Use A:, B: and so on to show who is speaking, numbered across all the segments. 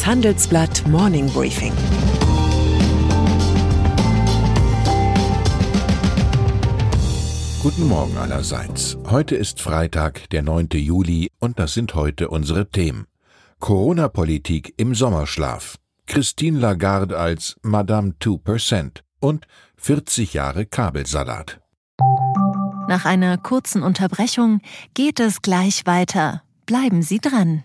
A: Das Handelsblatt Morning Briefing.
B: Guten Morgen allerseits. Heute ist Freitag, der 9. Juli, und das sind heute unsere Themen. Corona-Politik im Sommerschlaf. Christine Lagarde als Madame 2% und 40 Jahre Kabelsalat.
C: Nach einer kurzen Unterbrechung geht es gleich weiter. Bleiben Sie dran.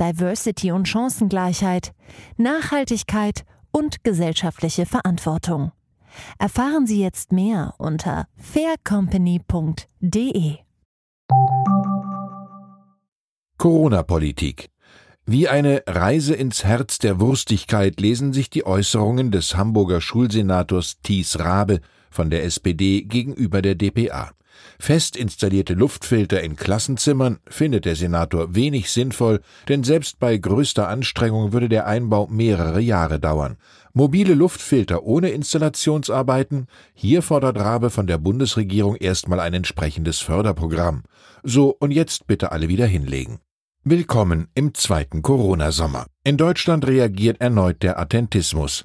C: Diversity und Chancengleichheit, Nachhaltigkeit und gesellschaftliche Verantwortung. Erfahren Sie jetzt mehr unter faircompany.de.
B: Corona-Politik. Wie eine Reise ins Herz der Wurstigkeit lesen sich die Äußerungen des Hamburger Schulsenators Thies Rabe von der SPD gegenüber der DPA. Fest installierte Luftfilter in Klassenzimmern findet der Senator wenig sinnvoll, denn selbst bei größter Anstrengung würde der Einbau mehrere Jahre dauern. Mobile Luftfilter ohne Installationsarbeiten? Hier fordert Rabe von der Bundesregierung erstmal ein entsprechendes Förderprogramm. So, und jetzt bitte alle wieder hinlegen. Willkommen im zweiten Corona-Sommer. In Deutschland reagiert erneut der Attentismus.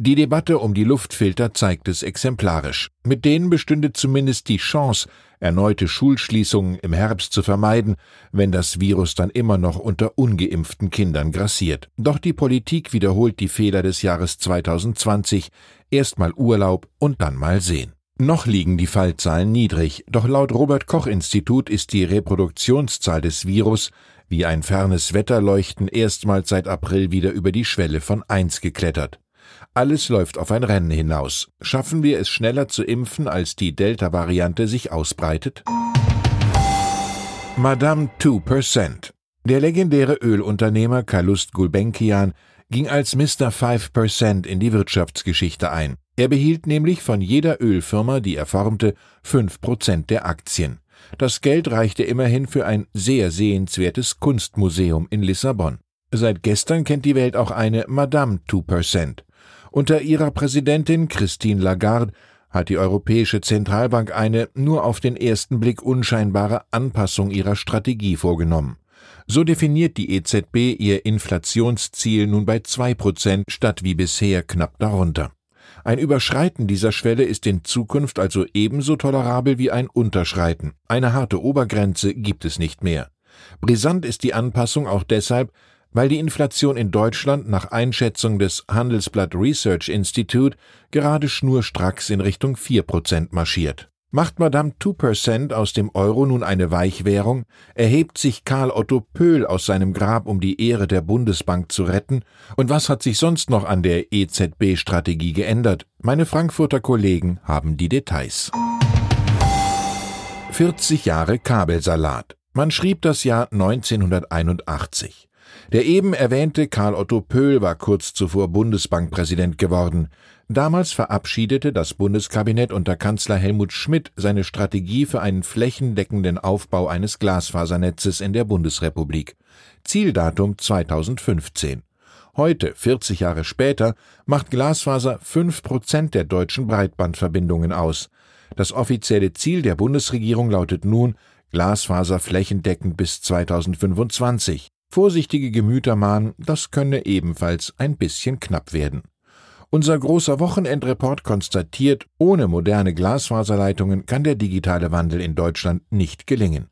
B: Die Debatte um die Luftfilter zeigt es exemplarisch. Mit denen bestünde zumindest die Chance, erneute Schulschließungen im Herbst zu vermeiden, wenn das Virus dann immer noch unter ungeimpften Kindern grassiert. Doch die Politik wiederholt die Fehler des Jahres 2020. Erstmal Urlaub und dann mal sehen. Noch liegen die Fallzahlen niedrig, doch laut Robert Koch Institut ist die Reproduktionszahl des Virus wie ein fernes Wetterleuchten erstmals seit April wieder über die Schwelle von eins geklettert. Alles läuft auf ein Rennen hinaus. Schaffen wir es schneller zu impfen, als die Delta-Variante sich ausbreitet? Madame 2%. Der legendäre Ölunternehmer Kalust Gulbenkian ging als Mr. 5% in die Wirtschaftsgeschichte ein. Er behielt nämlich von jeder Ölfirma, die er formte, 5% der Aktien. Das Geld reichte immerhin für ein sehr sehenswertes Kunstmuseum in Lissabon. Seit gestern kennt die Welt auch eine Madame 2%. Unter ihrer Präsidentin Christine Lagarde hat die Europäische Zentralbank eine nur auf den ersten Blick unscheinbare Anpassung ihrer Strategie vorgenommen. So definiert die EZB ihr Inflationsziel nun bei zwei Prozent statt wie bisher knapp darunter. Ein Überschreiten dieser Schwelle ist in Zukunft also ebenso tolerabel wie ein Unterschreiten. Eine harte Obergrenze gibt es nicht mehr. Brisant ist die Anpassung auch deshalb, weil die Inflation in Deutschland nach Einschätzung des Handelsblatt Research Institute gerade schnurstracks in Richtung 4% marschiert. Macht Madame 2% aus dem Euro nun eine Weichwährung, erhebt sich Karl Otto Pöhl aus seinem Grab, um die Ehre der Bundesbank zu retten, und was hat sich sonst noch an der EZB-Strategie geändert? Meine Frankfurter Kollegen haben die Details. 40 Jahre Kabelsalat. Man schrieb das Jahr 1981. Der eben erwähnte Karl Otto Pöhl war kurz zuvor Bundesbankpräsident geworden. Damals verabschiedete das Bundeskabinett unter Kanzler Helmut Schmidt seine Strategie für einen flächendeckenden Aufbau eines Glasfasernetzes in der Bundesrepublik. Zieldatum 2015. Heute, 40 Jahre später, macht Glasfaser fünf Prozent der deutschen Breitbandverbindungen aus. Das offizielle Ziel der Bundesregierung lautet nun Glasfaser flächendeckend bis 2025. Vorsichtige Gemüter mahnen, das könne ebenfalls ein bisschen knapp werden. Unser großer Wochenendreport konstatiert, ohne moderne Glasfaserleitungen kann der digitale Wandel in Deutschland nicht gelingen.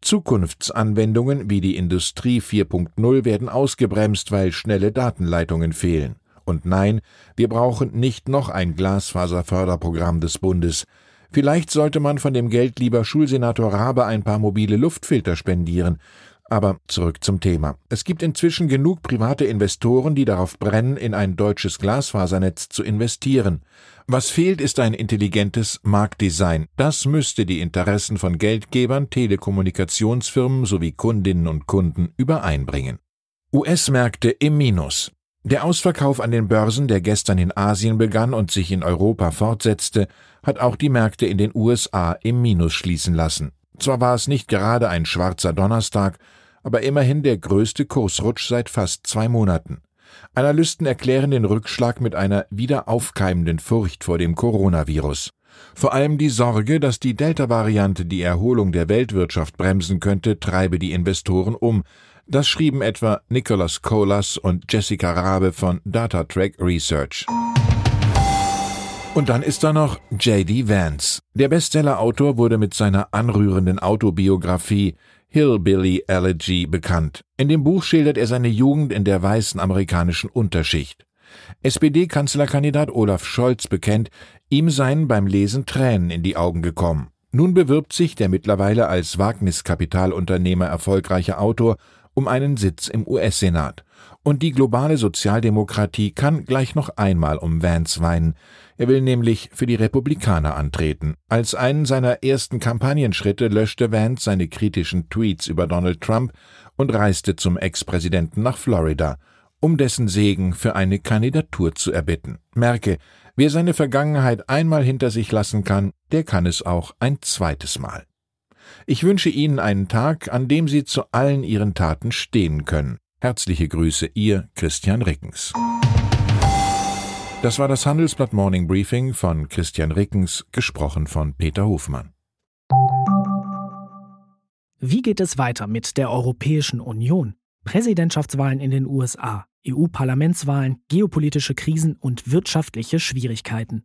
B: Zukunftsanwendungen wie die Industrie 4.0 werden ausgebremst, weil schnelle Datenleitungen fehlen. Und nein, wir brauchen nicht noch ein Glasfaserförderprogramm des Bundes. Vielleicht sollte man von dem Geld lieber Schulsenator Rabe ein paar mobile Luftfilter spendieren. Aber zurück zum Thema. Es gibt inzwischen genug private Investoren, die darauf brennen, in ein deutsches Glasfasernetz zu investieren. Was fehlt, ist ein intelligentes Marktdesign. Das müsste die Interessen von Geldgebern, Telekommunikationsfirmen sowie Kundinnen und Kunden übereinbringen. US-Märkte im Minus. Der Ausverkauf an den Börsen, der gestern in Asien begann und sich in Europa fortsetzte, hat auch die Märkte in den USA im Minus schließen lassen. Zwar war es nicht gerade ein schwarzer Donnerstag, aber immerhin der größte Kursrutsch seit fast zwei Monaten. Analysten erklären den Rückschlag mit einer wieder aufkeimenden Furcht vor dem Coronavirus. Vor allem die Sorge, dass die Delta-Variante die Erholung der Weltwirtschaft bremsen könnte, treibe die Investoren um. Das schrieben etwa Nicholas Colas und Jessica Rabe von DataTrack Research. Und dann ist da noch J.D. Vance. Der Bestsellerautor wurde mit seiner anrührenden Autobiografie Hillbilly Elegy bekannt. In dem Buch schildert er seine Jugend in der weißen amerikanischen Unterschicht. SPD-Kanzlerkandidat Olaf Scholz bekennt, ihm seien beim Lesen Tränen in die Augen gekommen. Nun bewirbt sich der mittlerweile als Wagniskapitalunternehmer erfolgreiche Autor um einen Sitz im US-Senat. Und die globale Sozialdemokratie kann gleich noch einmal um Vance weinen. Er will nämlich für die Republikaner antreten. Als einen seiner ersten Kampagnenschritte löschte Vance seine kritischen Tweets über Donald Trump und reiste zum Ex-Präsidenten nach Florida, um dessen Segen für eine Kandidatur zu erbitten. Merke, wer seine Vergangenheit einmal hinter sich lassen kann, der kann es auch ein zweites Mal. Ich wünsche Ihnen einen Tag, an dem Sie zu allen Ihren Taten stehen können. Herzliche Grüße, Ihr Christian Rickens. Das war das Handelsblatt Morning Briefing von Christian Rickens, gesprochen von Peter Hofmann.
D: Wie geht es weiter mit der Europäischen Union? Präsidentschaftswahlen in den USA, EU-Parlamentswahlen, geopolitische Krisen und wirtschaftliche Schwierigkeiten.